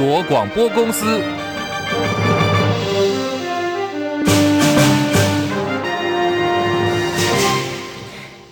国广播公司。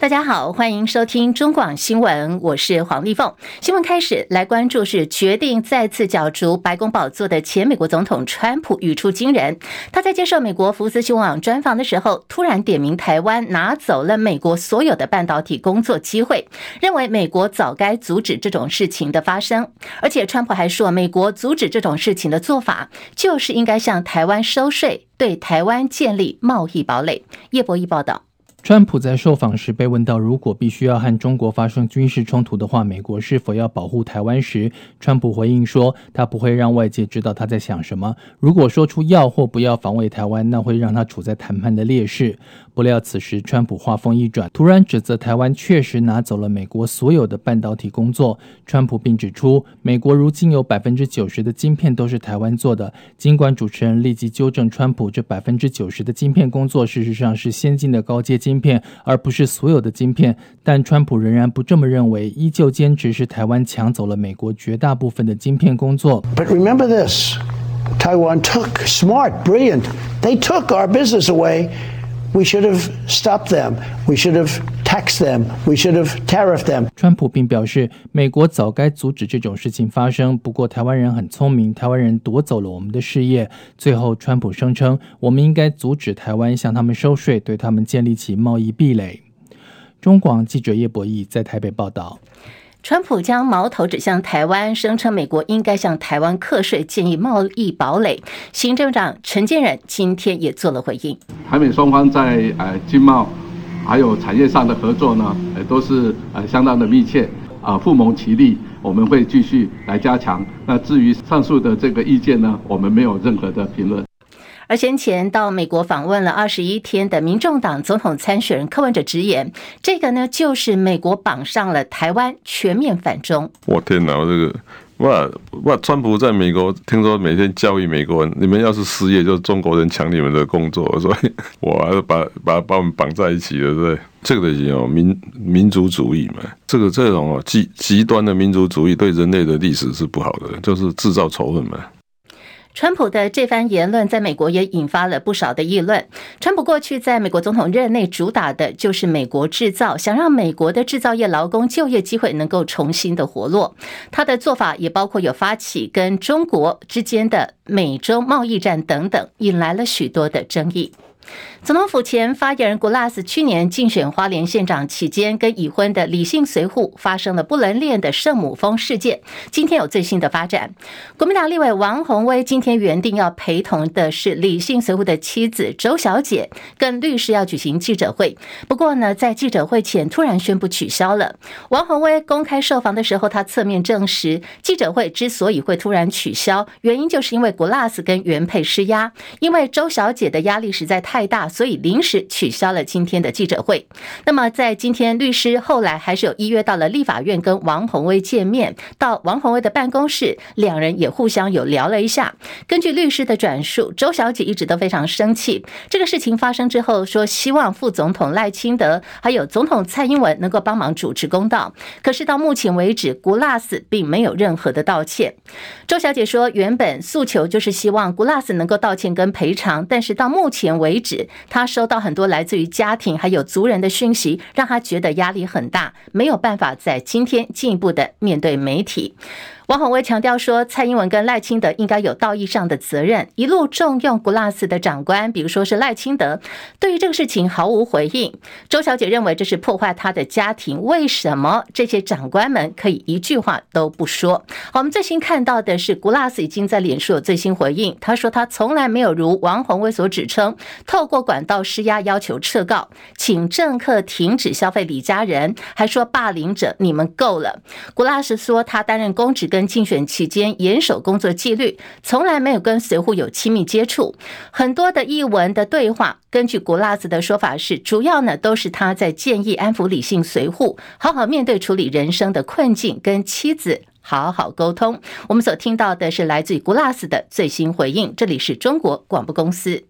大家好，欢迎收听中广新闻，我是黄丽凤。新闻开始，来关注是决定再次角逐白宫宝座的前美国总统川普语出惊人。他在接受美国福斯新闻网专访的时候，突然点名台湾拿走了美国所有的半导体工作机会，认为美国早该阻止这种事情的发生。而且川普还说，美国阻止这种事情的做法，就是应该向台湾收税，对台湾建立贸易堡垒。叶博弈报道。川普在受访时被问到，如果必须要和中国发生军事冲突的话，美国是否要保护台湾时，川普回应说，他不会让外界知道他在想什么。如果说出要或不要防卫台湾，那会让他处在谈判的劣势。不料此时川普话锋一转，突然指责台湾确实拿走了美国所有的半导体工作。川普并指出，美国如今有百分之九十的晶片都是台湾做的。尽管主持人立即纠正川普，这百分之九十的晶片工作事实上是先进的高阶晶。片，而不是所有的晶片，但川普仍然不这么认为，依旧坚持是台湾抢走了美国绝大部分的晶片工作。But remember this, Taiwan took smart, brilliant. They took our business away. We should have stopped them. We should have taxed them. We should have tariffed them. 川普并表示，美国早该阻止这种事情发生。不过，台湾人很聪明，台湾人夺走了我们的事业。最后，川普声称，我们应该阻止台湾向他们收税，对他们建立起贸易壁垒。中广记者叶博弈在台北报道。川普将矛头指向台湾，声称美国应该向台湾课税，建议贸易堡垒。行政长陈建仁今天也做了回应。台美双方在呃经贸还有产业上的合作呢，呃都是呃相当的密切啊，互盟其利，我们会继续来加强。那至于上述的这个意见呢，我们没有任何的评论。而先前到美国访问了二十一天的民众党总统参选人柯文哲直言，这个呢就是美国绑上了台湾，全面反中。我天哪，我这个哇哇！川普在美国听说每天教育美国人，你们要是失业，就是中国人抢你们的工作，所以我还是把把把我们绑在一起了，对不对？这个有民民族主义嘛，这个这种极极端的民族主义对人类的历史是不好的，就是制造仇恨嘛。川普的这番言论在美国也引发了不少的议论。川普过去在美国总统任内主打的就是美国制造，想让美国的制造业劳工就业机会能够重新的活络。他的做法也包括有发起跟中国之间的美洲贸易战等等，引来了许多的争议。总统府前发言人古拉斯去年竞选花莲县长期间，跟已婚的李姓随扈发生了不伦恋的圣母峰事件。今天有最新的发展，国民党立委王鸿薇今天原定要陪同的是李姓随扈的妻子周小姐，跟律师要举行记者会。不过呢，在记者会前突然宣布取消了。王鸿薇公开受访的时候，他侧面证实，记者会之所以会突然取消，原因就是因为古拉斯跟原配施压，因为周小姐的压力实在太。大所以临时取消了今天的记者会。那么，在今天，律师后来还是有依约到了立法院跟王鸿薇见面，到王鸿薇的办公室，两人也互相有聊了一下。根据律师的转述，周小姐一直都非常生气。这个事情发生之后，说希望副总统赖清德还有总统蔡英文能够帮忙主持公道。可是到目前为止，古拉斯并没有任何的道歉。周小姐说，原本诉求就是希望古拉斯能够道歉跟赔偿，但是到目前为止。他收到很多来自于家庭还有族人的讯息，让他觉得压力很大，没有办法在今天进一步的面对媒体。王鸿薇强调说，蔡英文跟赖清德应该有道义上的责任。一路重用古拉斯的长官，比如说是赖清德，对于这个事情毫无回应。周小姐认为这是破坏他的家庭。为什么这些长官们可以一句话都不说？我们最新看到的是古拉斯已经在脸书有最新回应，他说他从来没有如王鸿薇所指称，透过管道施压要求撤告，请政客停止消费李家人，还说霸凌者你们够了。古拉斯说他担任公职跟跟竞选期间严守工作纪律，从来没有跟随扈有亲密接触。很多的译文的对话，根据古拉斯的说法是，主要呢都是他在建议安抚理性随扈，好好面对处理人生的困境，跟妻子好好沟通。我们所听到的是来自于古拉斯的最新回应。这里是中国广播公司。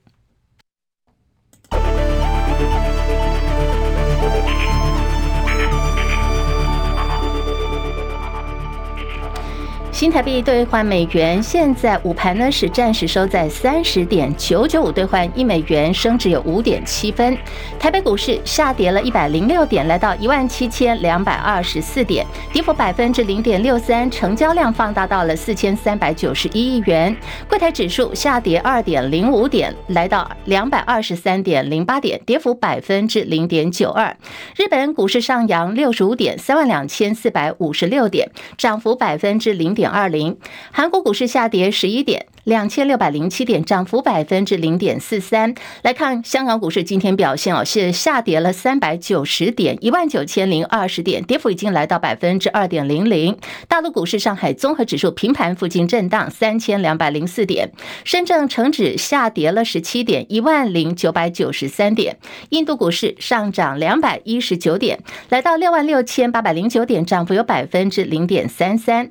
新台币兑换美元，现在午盘呢是暂时收在三十点九九五兑换一美元，升值有五点七分。台北股市下跌了一百零六点，来到一万七千两百二十四点，跌幅百分之零点六三，成交量放大到了四千三百九十一亿元。柜台指数下跌二点零五点，来到两百二十三点零八点，跌幅百分之零点九二。日本股市上扬六十五点，三万两千四百五十六点，涨幅百分之零点。二零，韩国股市下跌十一点，两千六百零七点，涨幅百分之零点四三。来看香港股市今天表现哦，是下跌了三百九十点，一万九千零二十点，跌幅已经来到百分之二点零零。大陆股市，上海综合指数平盘附近震荡三千两百零四点，深圳成指下跌了十七点，一万零九百九十三点。印度股市上涨两百一十九点，来到六万六千八百零九点，涨幅有百分之零点三三。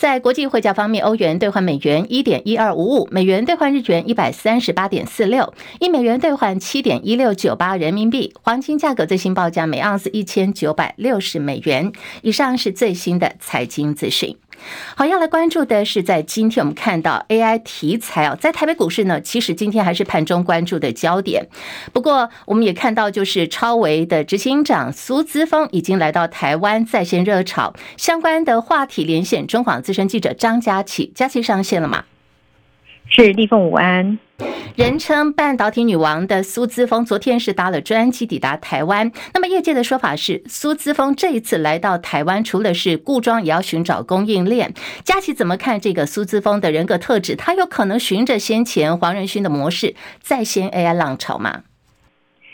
在国际汇价方面，欧元兑换美元一点一二五五，美元兑换日元一百三十八点四六，一美元兑换七点一六九八人民币。黄金价格最新报价每盎司一千九百六十美元。以上是最新的财经资讯。好，要来关注的是，在今天我们看到 AI 题材啊，在台北股市呢，其实今天还是盘中关注的焦点。不过，我们也看到，就是超微的执行长苏姿峰已经来到台湾，在线热炒相关的话题连线。中广资深记者张佳琪，佳琪上线了吗？是立凤午安。人称半导体女王的苏姿丰，昨天是搭了专机抵达台湾。那么业界的说法是，苏姿丰这一次来到台湾，除了是故装，也要寻找供应链。佳琪怎么看这个苏姿丰的人格特质？他有可能循着先前黄仁勋的模式，再掀 AI 浪潮吗？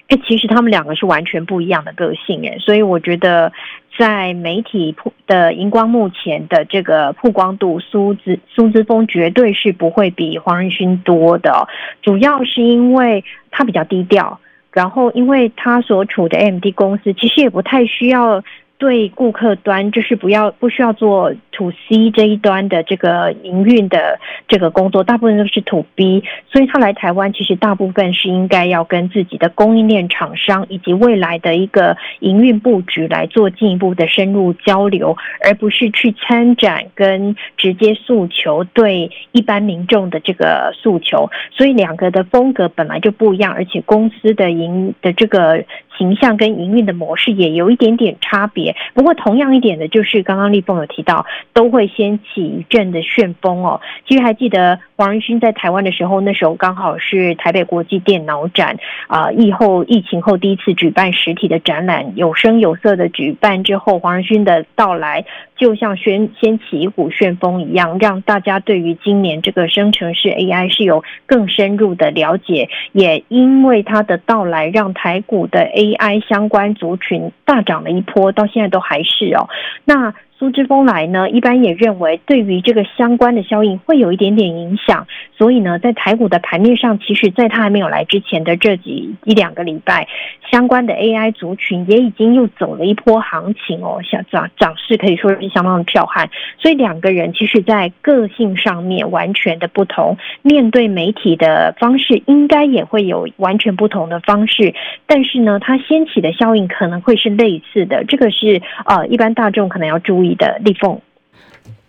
哎，其实他们两个是完全不一样的个性，哎，所以我觉得。在媒体的荧光幕前的这个曝光度，苏姿苏姿风绝对是不会比黄仁勋多的。主要是因为他比较低调，然后因为他所处的 AMD 公司其实也不太需要。对顾客端就是不要不需要做 to C 这一端的这个营运的这个工作，大部分都是 to B，所以他来台湾其实大部分是应该要跟自己的供应链厂商以及未来的一个营运布局来做进一步的深入交流，而不是去参展跟直接诉求对一般民众的这个诉求，所以两个的风格本来就不一样，而且公司的营的这个。形象跟营运的模式也有一点点差别，不过同样一点的就是刚刚立峰有提到，都会掀起一阵的旋风哦。其实还记得黄仁勋在台湾的时候，那时候刚好是台北国际电脑展啊，疫后疫情后第一次举办实体的展览，有声有色的举办之后，黄仁勋的到来就像掀掀起一股旋风一样，让大家对于今年这个生成式 AI 是有更深入的了解，也因为它的到来，让台股的 AI 相关族群大涨了一波，到现在都还是哦。那苏之峰来呢，一般也认为对于这个相关的效应会有一点点影响，所以呢，在台股的盘面上，其实在他还没有来之前的这几一两个礼拜，相关的 AI 族群也已经又走了一波行情哦，像涨涨势可以说是相当的彪悍。所以两个人其实，在个性上面完全的不同，面对媒体的方式应该也会有完全不同的方式，但是呢，它掀起的效应可能会是类似的，这个是呃，一般大众可能要注意你的立凤。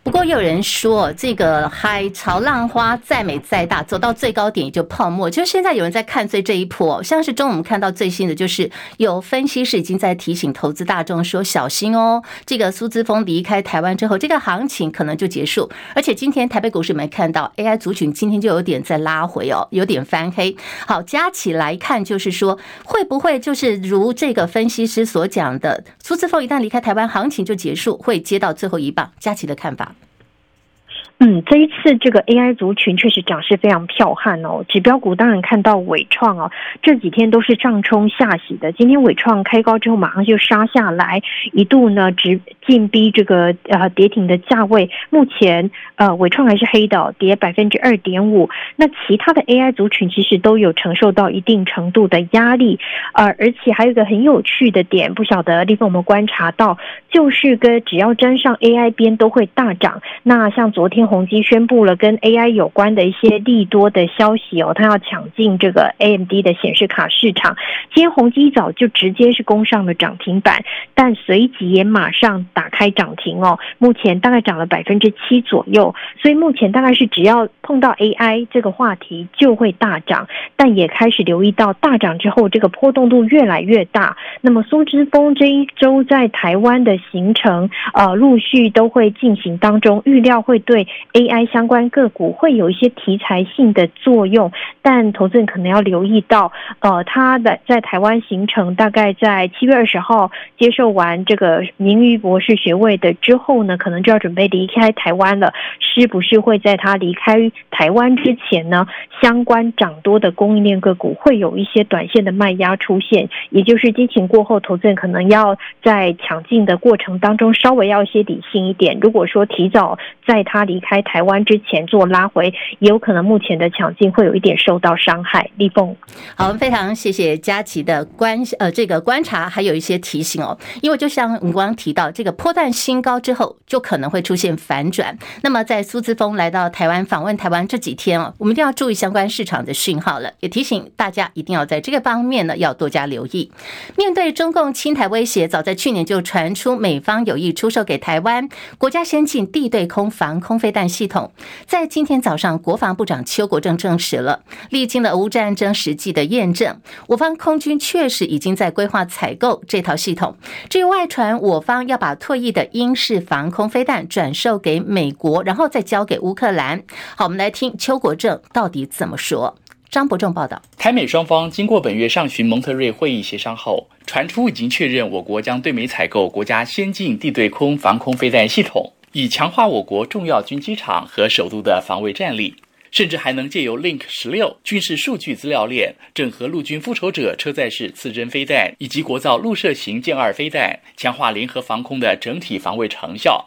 不过有人说，这个海潮浪花再美再大，走到最高点也就泡沫。就是现在有人在看最这一波，像是中午我们看到最新的就是有分析师已经在提醒投资大众说小心哦，这个苏姿丰离开台湾之后，这个行情可能就结束。而且今天台北股市没看到 AI 族群今天就有点在拉回哦，有点翻黑。好，加起来看就是说，会不会就是如这个分析师所讲的，苏姿丰一旦离开台湾，行情就结束，会接到最后一棒？佳琪的看法。嗯，这一次这个 AI 族群确实涨势非常彪悍哦。指标股当然看到伟创哦，这几天都是上冲下洗的。今天伟创开高之后马上就杀下来，一度呢直进逼这个呃跌停的价位。目前呃纬创还是黑的，跌百分之二点五。那其他的 AI 族群其实都有承受到一定程度的压力。呃，而且还有一个很有趣的点，不晓得立凤有没有观察到，就是跟只要沾上 AI 边都会大涨。那像昨天。宏基宣布了跟 AI 有关的一些利多的消息哦，他要抢进这个 AMD 的显示卡市场。今天宏基早就直接是攻上了涨停板，但随即也马上打开涨停哦，目前大概涨了百分之七左右，所以目前大概是只要碰到 AI 这个话题就会大涨，但也开始留意到大涨之后这个波动度越来越大。那么苏之峰这一周在台湾的行程，呃，陆续都会进行当中，预料会对 AI 相关个股会有一些题材性的作用，但投资人可能要留意到，呃，他的在台湾行程大概在七月二十号接受完这个名誉博士士学位的之后呢，可能就要准备离开台湾了。是不是会在他离开台湾之前呢，相关涨多的供应链个股会有一些短线的卖压出现？也就是激情过后，投资人可能要在抢进的过程当中稍微要一些理性一点。如果说提早在他离开台湾之前做拉回，也有可能目前的抢进会有一点受到伤害。立凤，好，非常谢谢佳琪的观呃这个观察，还有一些提醒哦。因为就像我们刚刚提到，这个波段新高之后，就可能会出现反转。那么在苏姿丰来到台湾访问台湾这几天哦，我们一定要注意相关市场的讯号了。也提醒大家一定要在这个方面呢要多加留意。面对中共侵台威胁，早在去年就传出美方有意出售给台湾国家先进地对空防空飞弹系统。在今天早上，国防部长邱国正证实了，历经了俄乌战争实际的验证，我方空军确实已经在规划采购这套系统。至于外传我方要把退役的英式防空飞弹转售给美国，然后再。再交给乌克兰。好，我们来听邱国正到底怎么说。张伯仲报道，台美双方经过本月上旬蒙特瑞会议协商后，传出已经确认我国将对美采购国家先进地对空防空飞弹系统，以强化我国重要军机场和首都的防卫战力，甚至还能借由 Link 十六军事数据资料链，整合陆军复仇者车载式刺针飞弹以及国造陆射型剑二飞弹，强化联合防空的整体防卫成效。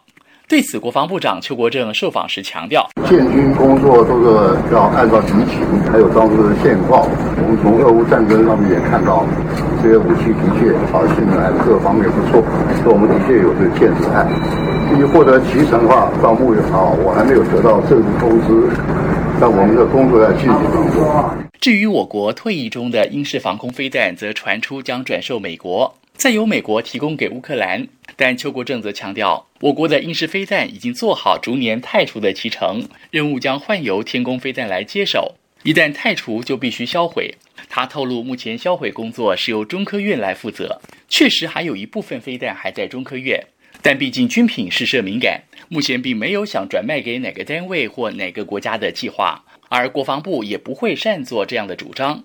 对此，国防部长邱国正受访时强调：建军工作都是要按照敌情，还有当时的现况。我们从俄乌战争上面也看到，这些武器的确啊，现在各方面不错，所以我们的确有这个建设案。至于获得其成的话，到目前啊，我还没有得到正式通知，但我们的工作在进行当中。至于我国退役中的英式防空飞弹，则传出将转售美国。再由美国提供给乌克兰，但邱国正则强调，我国的英式飞弹已经做好逐年汰除的期程，任务将换由天弓飞弹来接手。一旦汰除，就必须销毁。他透露，目前销毁工作是由中科院来负责。确实还有一部分飞弹还在中科院，但毕竟军品试射敏感，目前并没有想转卖给哪个单位或哪个国家的计划，而国防部也不会擅作这样的主张。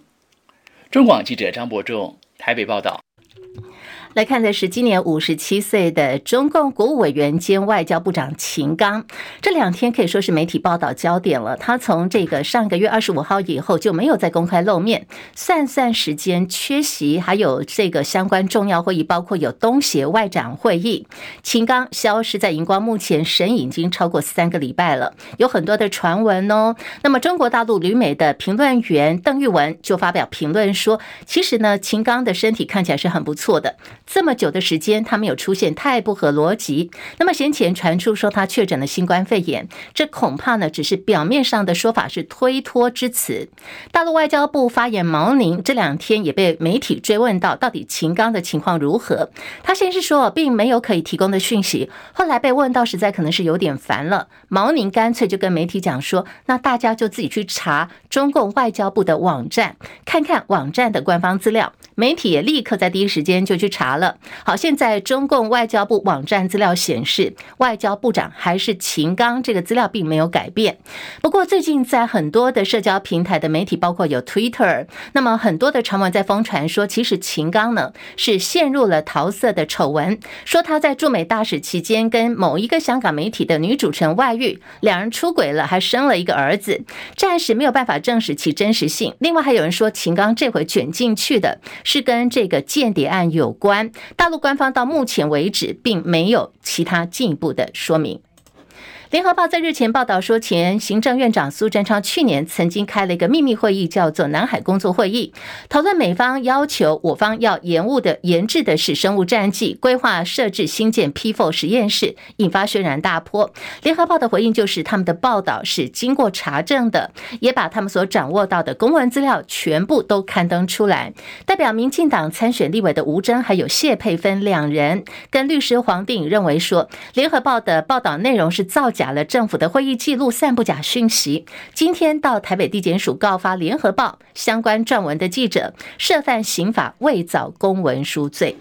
中广记者张伯仲台北报道。来看的是今年五十七岁的中共国务委员兼外交部长秦刚，这两天可以说是媒体报道焦点了。他从这个上个月二十五号以后就没有再公开露面，算算时间缺席，还有这个相关重要会议，包括有东协外长会议，秦刚消失在荧光幕前，神隐已经超过三个礼拜了，有很多的传闻哦。那么中国大陆旅美的评论员邓玉文就发表评论说，其实呢，秦刚的身体看起来是很不错的。这么久的时间，他没有出现，太不合逻辑。那么先前传出说他确诊了新冠肺炎，这恐怕呢只是表面上的说法，是推脱之词。大陆外交部发言毛宁这两天也被媒体追问到，到底秦刚的情况如何？他先是说并没有可以提供的讯息，后来被问到，实在可能是有点烦了。毛宁干脆就跟媒体讲说，那大家就自己去查中共外交部的网站，看看网站的官方资料。媒体也立刻在第一时间就去查了。好，现在中共外交部网站资料显示，外交部长还是秦刚，这个资料并没有改变。不过最近在很多的社交平台的媒体，包括有 Twitter，那么很多的传闻在疯传说，其实秦刚呢是陷入了桃色的丑闻，说他在驻美大使期间跟某一个香港媒体的女主持人外遇，两人出轨了，还生了一个儿子，暂时没有办法证实其真实性。另外还有人说，秦刚这回卷进去的。是跟这个间谍案有关，大陆官方到目前为止并没有其他进一步的说明。联合报在日前报道说，前行政院长苏贞昌去年曾经开了一个秘密会议，叫做“南海工作会议”，讨论美方要求我方要延误的研制的是生物战剂，规划设置新建 P4 实验室，引发轩然大波。联合报的回应就是，他们的报道是经过查证的，也把他们所掌握到的公文资料全部都刊登出来。代表民进党参选立委的吴峥还有谢佩芬两人，跟律师黄定宇认为说，联合报的报道内容是造假。打了政府的会议记录，散布假讯息。今天到台北地检署告发联合报相关撰文的记者，涉犯刑法伪造公文书罪。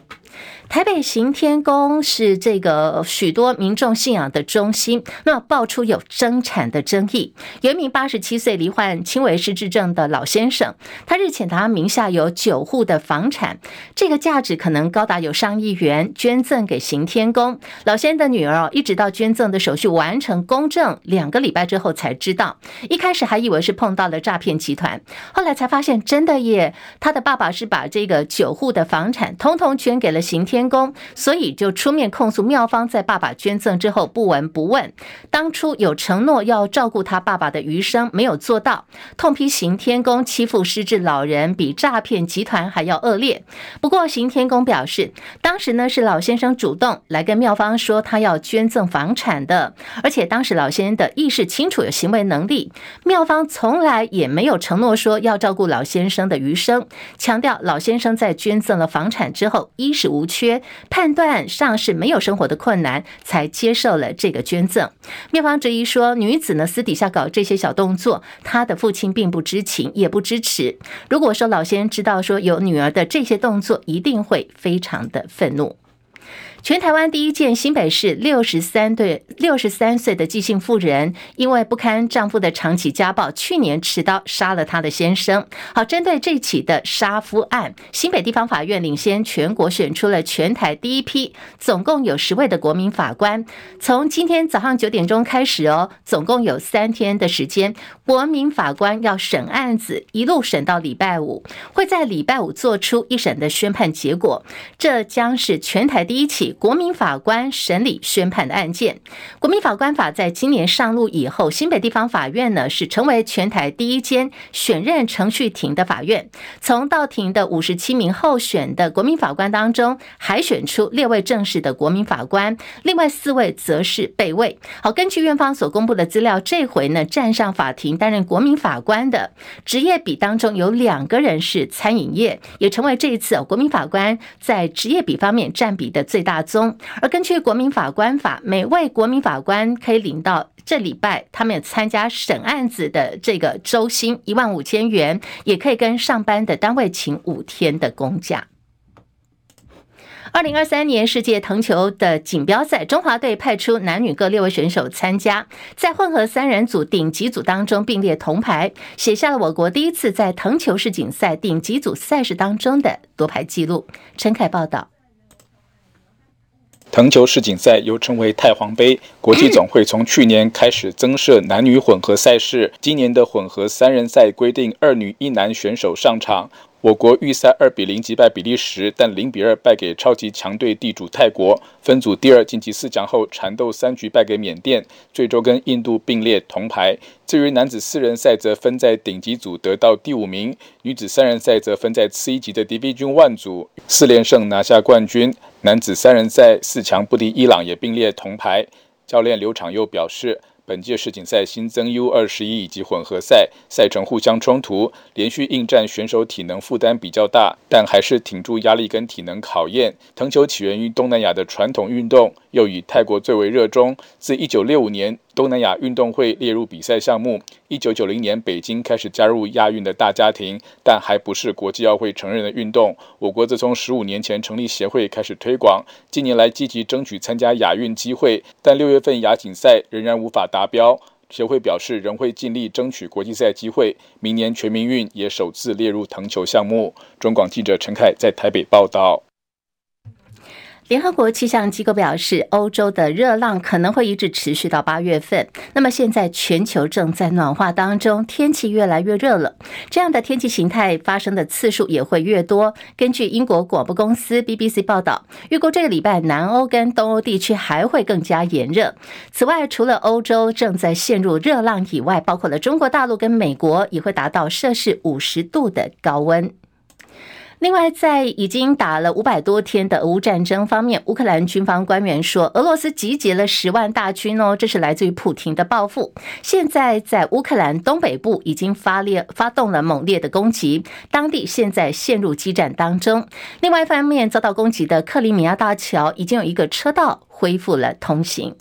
台北行天宫是这个许多民众信仰的中心，那爆出有争产的争议。有一名八十七岁罹患轻微失智症的老先生，他日前他名下有九户的房产，这个价值可能高达有上亿元，捐赠给行天宫。老先生的女儿哦，一直到捐赠的手续完成公证两个礼拜之后才知道，一开始还以为是碰到了诈骗集团，后来才发现真的耶，他的爸爸是把这个九户的房产通通捐给了行天。公，所以就出面控诉妙方在爸爸捐赠之后不闻不问，当初有承诺要照顾他爸爸的余生没有做到，痛批行天宫欺负失智老人比诈骗集团还要恶劣。不过行天宫表示，当时呢是老先生主动来跟妙方说他要捐赠房产的，而且当时老先生的意识清楚，有行为能力，妙方从来也没有承诺说要照顾老先生的余生，强调老先生在捐赠了房产之后衣食无缺。判断上是没有生活的困难，才接受了这个捐赠。面方质疑说，女子呢私底下搞这些小动作，她的父亲并不知情，也不支持。如果说老先生知道说有女儿的这些动作，一定会非常的愤怒。全台湾第一件新北市六十三对六十三岁的纪姓妇人，因为不堪丈夫的长期家暴，去年持刀杀了她的先生。好，针对这起的杀夫案，新北地方法院领先全国选出了全台第一批，总共有十位的国民法官。从今天早上九点钟开始哦，总共有三天的时间，国民法官要审案子，一路审到礼拜五，会在礼拜五做出一审的宣判结果。这将是全台第一起。国民法官审理宣判的案件，国民法官法在今年上路以后，新北地方法院呢是成为全台第一间选任程序庭的法院。从到庭的五十七名候选的国民法官当中，海选出六位正式的国民法官，另外四位则是备位。好，根据院方所公布的资料，这回呢站上法庭担任国民法官的职业比当中有两个人是餐饮业，也成为这一次国民法官在职业比方面占比的最大宗，而根据国民法官法，每位国民法官可以领到这礼拜他们参加审案子的这个周薪一万五千元，也可以跟上班的单位请五天的公假。二零二三年世界藤球的锦标赛，中华队派出男女各六位选手参加，在混合三人组顶级组当中并列铜牌，写下了我国第一次在藤球世锦赛顶级组赛事当中的夺牌纪录。陈凯报道。藤球世锦赛又称为太皇杯，国际总会从去年开始增设男女混合赛事。今年的混合三人赛规定二女一男选手上场。我国预赛二比零击败比利时，但零比二败给超级强队地主泰国。分组第二晋级四强后，缠斗三局败给缅甸，最终跟印度并列铜牌。至于男子四人赛，则分在顶级组得到第五名；女子三人赛则分在次一级的 Division One 组，四连胜拿下冠军。男子三人赛四强不敌伊朗，也并列铜牌。教练刘昶佑表示。本届世锦赛新增 U 二十一以及混合赛，赛程互相冲突，连续应战选手体能负担比较大，但还是挺住压力跟体能考验。藤球起源于东南亚的传统运动，又以泰国最为热衷。自一九六五年，东南亚运动会列入比赛项目。一九九零年，北京开始加入亚运的大家庭，但还不是国际奥会承认的运动。我国自从十五年前成立协会开始推广，近年来积极争取参加亚运机会，但六月份亚锦赛仍然无法达标。协会表示仍会尽力争取国际赛机会，明年全民运也首次列入藤球项目。中广记者陈凯在台北报道。联合国气象机构表示，欧洲的热浪可能会一直持续到八月份。那么现在全球正在暖化当中，天气越来越热了，这样的天气形态发生的次数也会越多。根据英国广播公司 BBC 报道，预估这个礼拜南欧跟东欧地区还会更加炎热。此外，除了欧洲正在陷入热浪以外，包括了中国大陆跟美国也会达到摄氏五十度的高温。另外，在已经打了五百多天的俄乌战争方面，乌克兰军方官员说，俄罗斯集结了十万大军哦，这是来自于普亭的报复。现在在乌克兰东北部已经发烈发动了猛烈的攻击，当地现在陷入激战当中。另外一方面，遭到攻击的克里米亚大桥已经有一个车道恢复了通行。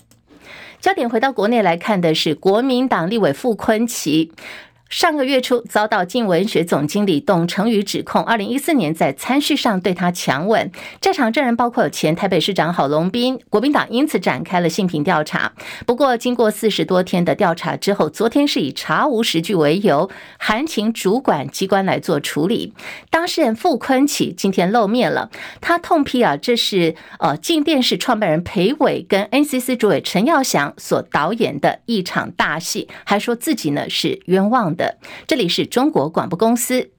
焦点回到国内来看的是国民党立委傅崐萁。上个月初遭到镜文学总经理董成宇指控，二零一四年在餐叙上对他强吻。在场证人包括有前台北市长郝龙斌，国民党因此展开了性平调查。不过，经过四十多天的调查之后，昨天是以查无实据为由，函请主管机关来做处理。当事人傅坤启今天露面了，他痛批啊，这是呃静电视创办人裴伟跟 NCC 主委陈耀祥所导演的一场大戏，还说自己呢是冤枉的这里是中国广播公司。